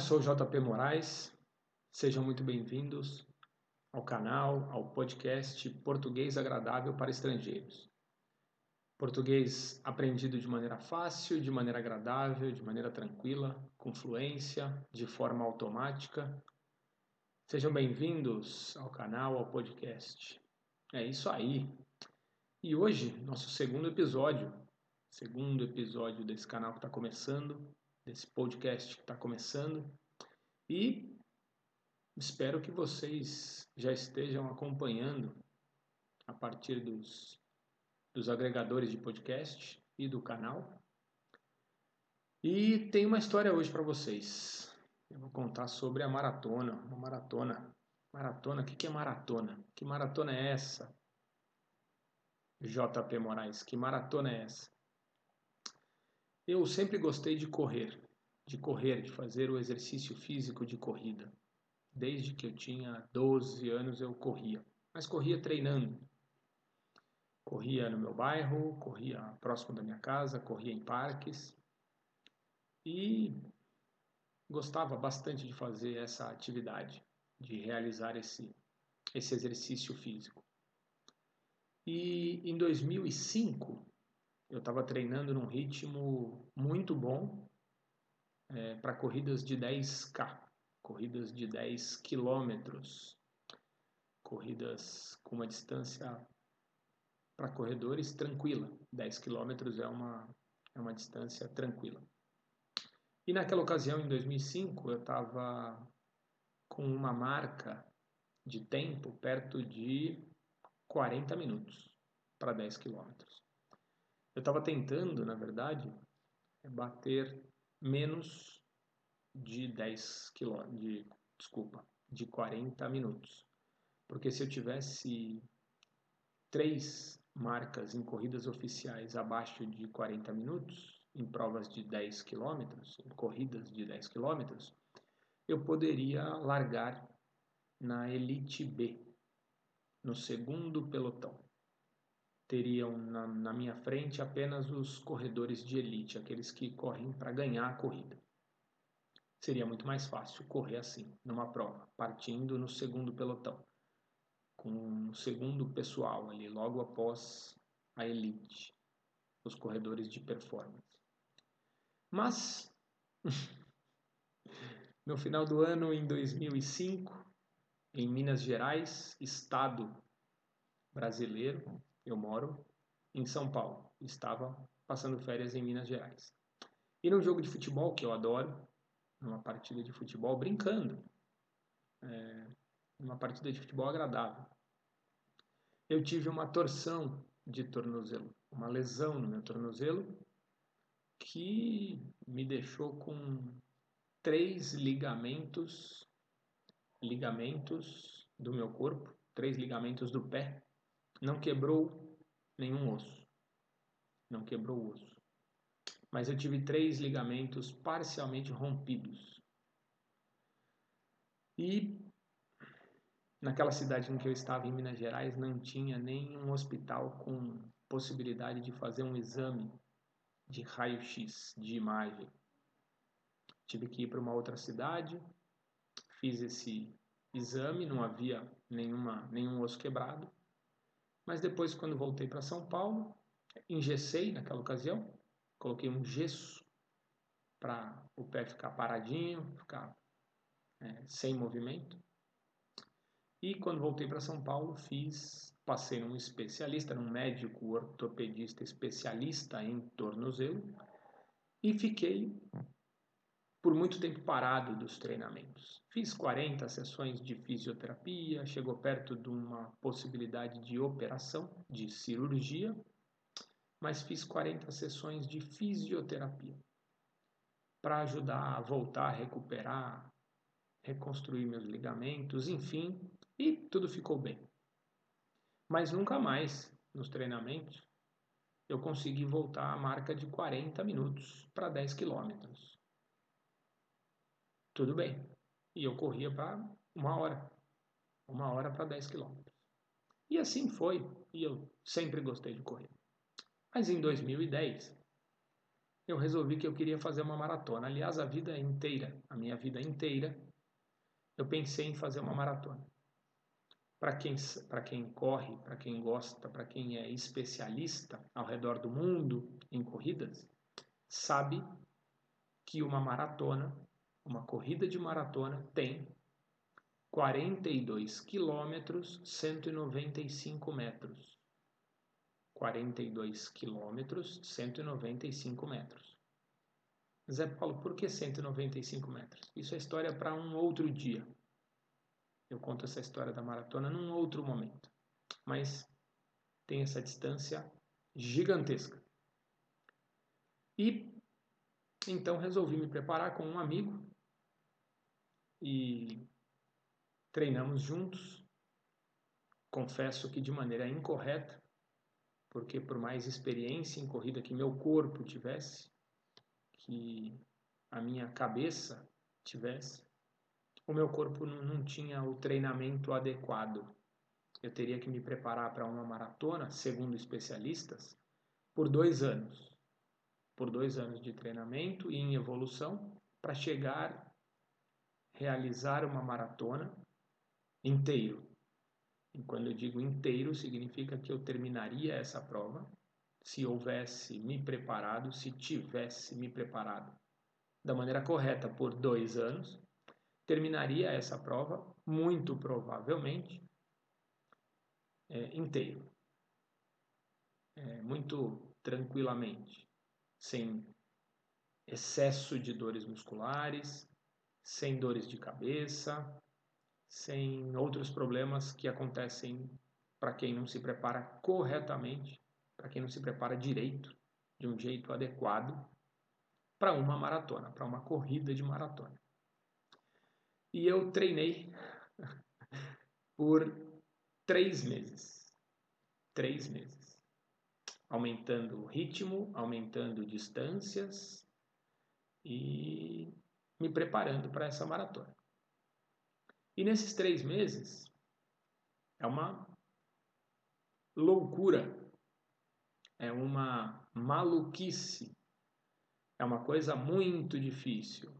eu sou o JP Moraes. Sejam muito bem-vindos ao canal, ao podcast Português Agradável para Estrangeiros. Português aprendido de maneira fácil, de maneira agradável, de maneira tranquila, com fluência, de forma automática. Sejam bem-vindos ao canal, ao podcast. É isso aí. E hoje, nosso segundo episódio, segundo episódio desse canal que está começando, desse podcast que está começando. E espero que vocês já estejam acompanhando a partir dos, dos agregadores de podcast e do canal. E tem uma história hoje para vocês. Eu vou contar sobre a maratona. Uma maratona. Maratona? O que é maratona? Que maratona é essa? JP Moraes, que maratona é essa? Eu sempre gostei de correr, de correr, de fazer o exercício físico de corrida. Desde que eu tinha 12 anos eu corria, mas corria treinando. Corria no meu bairro, corria próximo da minha casa, corria em parques e gostava bastante de fazer essa atividade, de realizar esse, esse exercício físico. E em 2005 eu estava treinando num ritmo muito bom é, para corridas de 10K, corridas de 10 quilômetros, corridas com uma distância para corredores tranquila. 10 quilômetros é uma, é uma distância tranquila. E naquela ocasião, em 2005, eu estava com uma marca de tempo perto de 40 minutos para 10 quilômetros. Eu estava tentando, na verdade, bater menos de 10 quilômetros, de, desculpa, de 40 minutos. Porque se eu tivesse três marcas em corridas oficiais abaixo de 40 minutos, em provas de 10 quilômetros, em corridas de 10 quilômetros, eu poderia largar na Elite B, no segundo pelotão teriam na, na minha frente apenas os corredores de elite, aqueles que correm para ganhar a corrida. Seria muito mais fácil correr assim, numa prova, partindo no segundo pelotão, com o segundo pessoal ali, logo após a elite, os corredores de performance. Mas, no final do ano, em 2005, em Minas Gerais, estado brasileiro, eu moro em São Paulo, estava passando férias em Minas Gerais. E num jogo de futebol que eu adoro, numa partida de futebol brincando, é, uma partida de futebol agradável, eu tive uma torção de tornozelo, uma lesão no meu tornozelo que me deixou com três ligamentos, ligamentos do meu corpo, três ligamentos do pé não quebrou nenhum osso. Não quebrou o osso. Mas eu tive três ligamentos parcialmente rompidos. E naquela cidade em que eu estava, em Minas Gerais, não tinha nenhum hospital com possibilidade de fazer um exame de raio-x, de imagem. Tive que ir para uma outra cidade, fiz esse exame, não havia nenhuma, nenhum osso quebrado. Mas depois, quando voltei para São Paulo, engessei naquela ocasião, coloquei um gesso para o pé ficar paradinho, ficar é, sem movimento. E quando voltei para São Paulo, fiz, passei num especialista, num médico ortopedista especialista em tornozelo e fiquei por muito tempo parado dos treinamentos. Fiz 40 sessões de fisioterapia, chegou perto de uma possibilidade de operação, de cirurgia, mas fiz 40 sessões de fisioterapia para ajudar a voltar a recuperar, reconstruir meus ligamentos, enfim, e tudo ficou bem. Mas nunca mais nos treinamentos eu consegui voltar à marca de 40 minutos para 10 quilômetros tudo bem. E eu corria para uma hora. Uma hora para 10 quilômetros. E assim foi. E eu sempre gostei de correr. Mas em 2010, eu resolvi que eu queria fazer uma maratona. Aliás, a vida inteira, a minha vida inteira, eu pensei em fazer uma maratona. Para quem, quem corre, para quem gosta, para quem é especialista ao redor do mundo em corridas, sabe que uma maratona, uma corrida de maratona, tem 42 quilômetros, 195 metros. 42 quilômetros, 195 metros. Zé Paulo, por que 195 metros? Isso é história para um outro dia. Eu conto essa história da maratona num outro momento. Mas tem essa distância gigantesca. E então resolvi me preparar com um amigo e treinamos juntos. Confesso que de maneira incorreta, porque por mais experiência em corrida que meu corpo tivesse, que a minha cabeça tivesse, o meu corpo não, tinha o treinamento adequado. Eu teria que me preparar para uma maratona, segundo especialistas, por dois anos. Por dois anos de treinamento e em evolução para chegar realizar uma maratona inteiro. E quando eu digo inteiro, significa que eu terminaria essa prova se houvesse me preparado, se tivesse me preparado da maneira correta por dois anos terminaria essa prova, muito provavelmente, é, inteiro. É, muito tranquilamente, sem excesso de dores musculares, sem dores de cabeça, sem outros problemas que acontecem para quem não se prepara corretamente, para quem não se prepara direito, de um jeito adequado para uma maratona, para uma corrida de maratona. E eu treinei por três meses. Três meses. Aumentando o ritmo, aumentando distâncias e me preparando para essa maratona. E nesses três meses é uma loucura, é uma maluquice, é uma coisa muito difícil.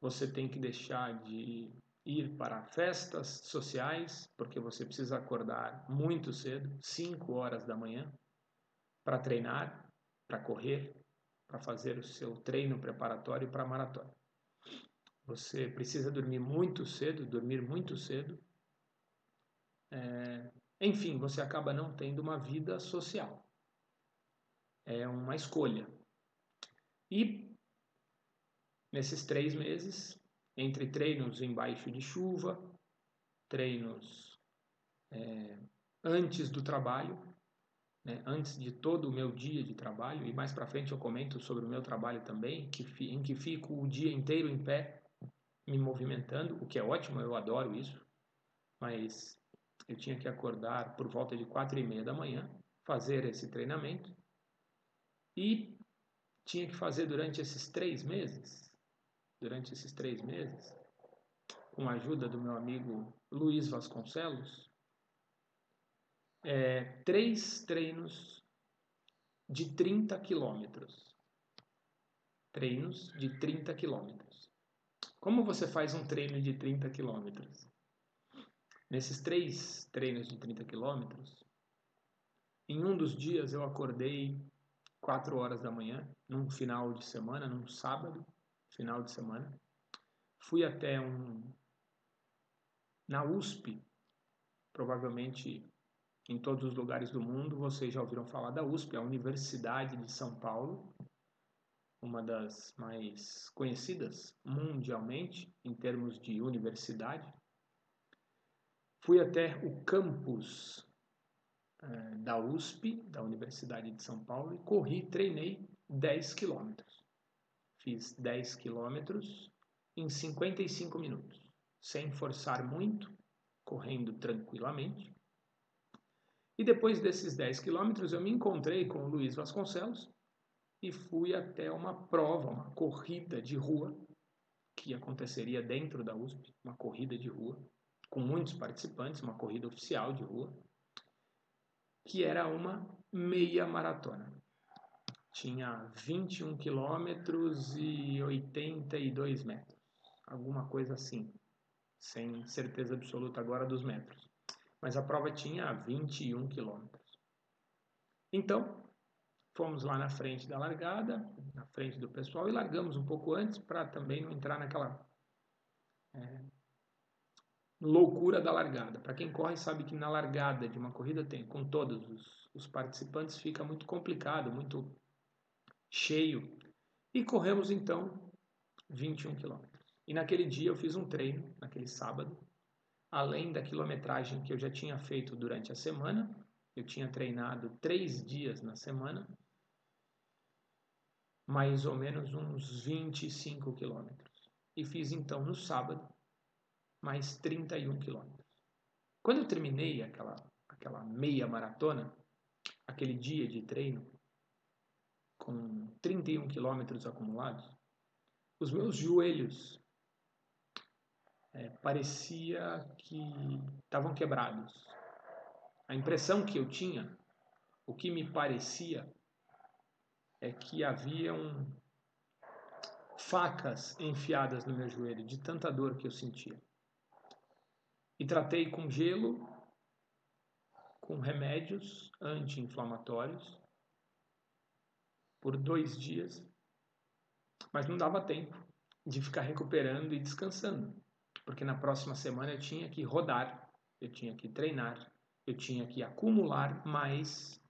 Você tem que deixar de ir para festas sociais, porque você precisa acordar muito cedo, 5 horas da manhã, para treinar, para correr, para fazer o seu treino preparatório para a maratona. Você precisa dormir muito cedo, dormir muito cedo. É... Enfim, você acaba não tendo uma vida social. É uma escolha. E Nesses três meses, entre treinos embaixo de chuva, treinos é, antes do trabalho, né, antes de todo o meu dia de trabalho, e mais para frente eu comento sobre o meu trabalho também, que, em que fico o dia inteiro em pé, me movimentando, o que é ótimo, eu adoro isso, mas eu tinha que acordar por volta de quatro e meia da manhã, fazer esse treinamento, e tinha que fazer durante esses três meses durante esses três meses, com a ajuda do meu amigo Luiz Vasconcelos, é, três treinos de 30 quilômetros. Treinos de 30 quilômetros. Como você faz um treino de 30 quilômetros? Nesses três treinos de 30 quilômetros, em um dos dias eu acordei 4 horas da manhã, num final de semana, num sábado, final de semana. Fui até um. Na USP, provavelmente em todos os lugares do mundo vocês já ouviram falar da USP, a Universidade de São Paulo, uma das mais conhecidas mundialmente em termos de universidade. Fui até o campus eh, da USP, da Universidade de São Paulo, e corri, treinei 10 quilômetros. Fiz 10 quilômetros em 55 minutos, sem forçar muito, correndo tranquilamente. E depois desses 10 quilômetros, eu me encontrei com o Luiz Vasconcelos e fui até uma prova, uma corrida de rua, que aconteceria dentro da USP, uma corrida de rua, com muitos participantes, uma corrida oficial de rua, que era uma meia maratona. tinha 21 quilômetros e 82 metros, alguma coisa assim, sem certeza absoluta agora dos metros. Mas a prova tinha 21 quilômetros. Então, fomos lá na frente da largada, na frente do pessoal, e largamos um pouco antes para também não entrar naquela é, loucura da largada. Para quem corre sabe que na largada de uma corrida tem com todos os, os participantes fica muito complicado, muito cheio. E corremos então 21 quilômetros. E naquele dia eu fiz um treino, naquele sábado, além da quilometragem que eu já tinha feito durante a semana, eu tinha treinado três dias na semana, mais ou menos uns 25 quilômetros. E fiz então no sábado mais 31 quilômetros. Quando eu terminei aquela, aquela meia maratona, aquele dia de treino, com 31 quilômetros acumulados, os meus joelhos é, parecia que estavam quebrados. A impressão que eu tinha, o que me parecia, é que haviam facas enfiadas no meu joelho, de tanta dor que eu sentia. E tratei com gelo, com remédios anti-inflamatórios, por dois dias, mas não dava tempo de ficar recuperando e descansando, porque na próxima semana eu tinha que rodar, eu tinha que treinar, eu tinha que acumular mais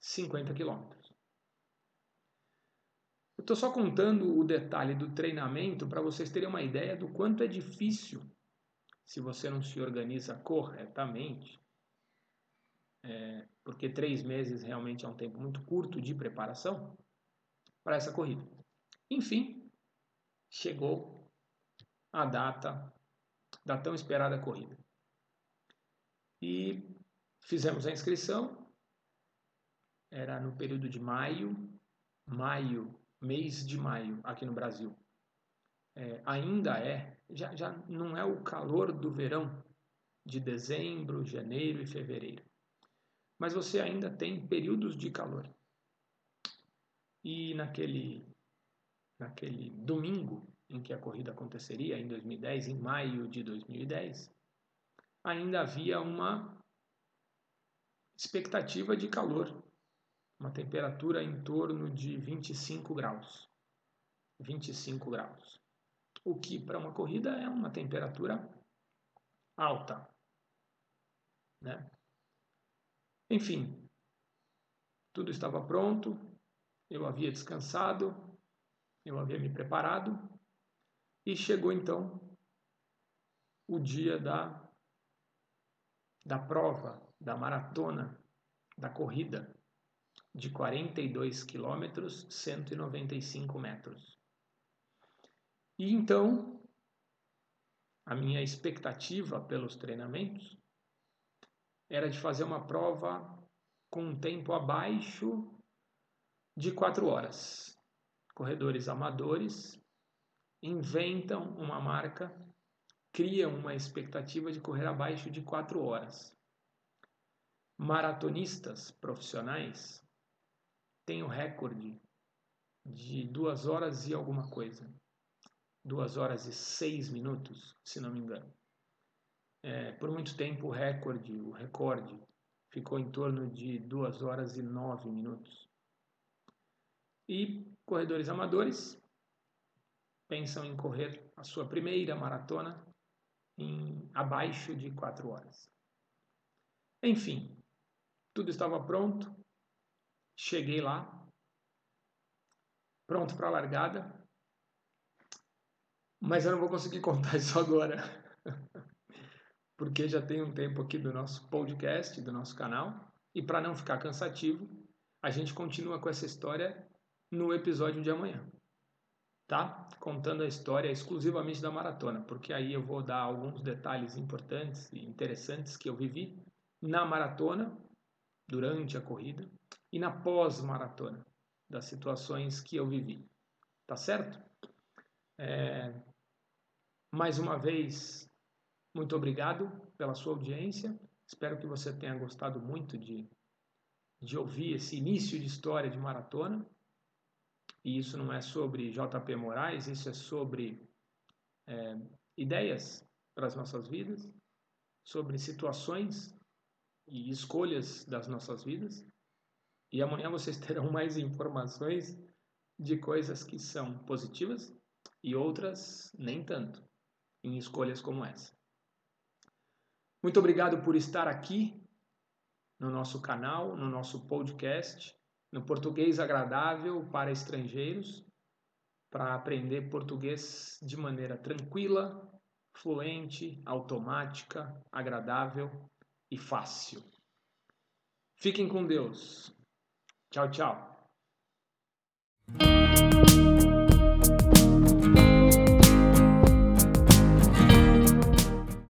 50 quilômetros. Eu estou só contando o detalhe do treinamento para vocês terem uma ideia do quanto é difícil se você não se organiza corretamente, é, porque três meses realmente é um tempo muito curto de preparação para essa corrida. Enfim, chegou a data da tão esperada corrida. E fizemos a inscrição, era no período de maio, maio, mês de maio aqui no Brasil. É, ainda é já, já não é o calor do verão de dezembro, janeiro e fevereiro. Mas você ainda tem períodos de calor. E naquele, naquele domingo em que a corrida aconteceria, em 2010, em maio de 2010, ainda havia uma expectativa de calor, uma temperatura em torno de 25 graus. 25 graus o que para uma corrida é uma temperatura alta. Né? Enfim, tudo estava pronto, eu havia descansado, eu havia me preparado e chegou então o dia da, da prova, da maratona, da corrida de 42 quilômetros, 195 metros. E então, a minha expectativa pelos treinamentos era de fazer uma prova com um tempo abaixo de quatro horas. Corredores amadores inventam uma marca, criam uma expectativa de correr abaixo de quatro horas. Maratonistas profissionais têm o recorde de duas horas e alguma coisa. 2 horas e 6 minutos, se não me engano. É, por muito tempo o recorde, o recorde ficou em torno de 2 horas e 9 minutos. E corredores amadores pensam em correr a sua primeira maratona em abaixo de 4 horas. Enfim, tudo estava pronto. Cheguei lá, pronto para a largada, mas eu não vou conseguir contar isso agora. Porque já tem um tempo aqui do nosso podcast, do nosso canal. E para não ficar cansativo, a gente continua com essa história no episódio de amanhã. Tá? Contando a história exclusivamente da maratona, porque aí eu vou dar alguns detalhes importantes e interessantes que eu vivi na maratona, durante a corrida e na pós-maratona, das situações que eu vivi. Tá certo? É, mais uma vez, muito obrigado pela sua audiência. Espero que você tenha gostado muito de, de ouvir esse início de história de maratona. E isso não é sobre JP Moraes, isso é sobre é, ideias para as nossas vidas, sobre situações e escolhas das nossas vidas. E amanhã vocês terão mais informações de coisas que são positivas e outras nem tanto, em escolhas como essa. Muito obrigado por estar aqui no nosso canal, no nosso podcast, no Português Agradável para Estrangeiros, para aprender português de maneira tranquila, fluente, automática, agradável e fácil. Fiquem com Deus. Tchau, tchau.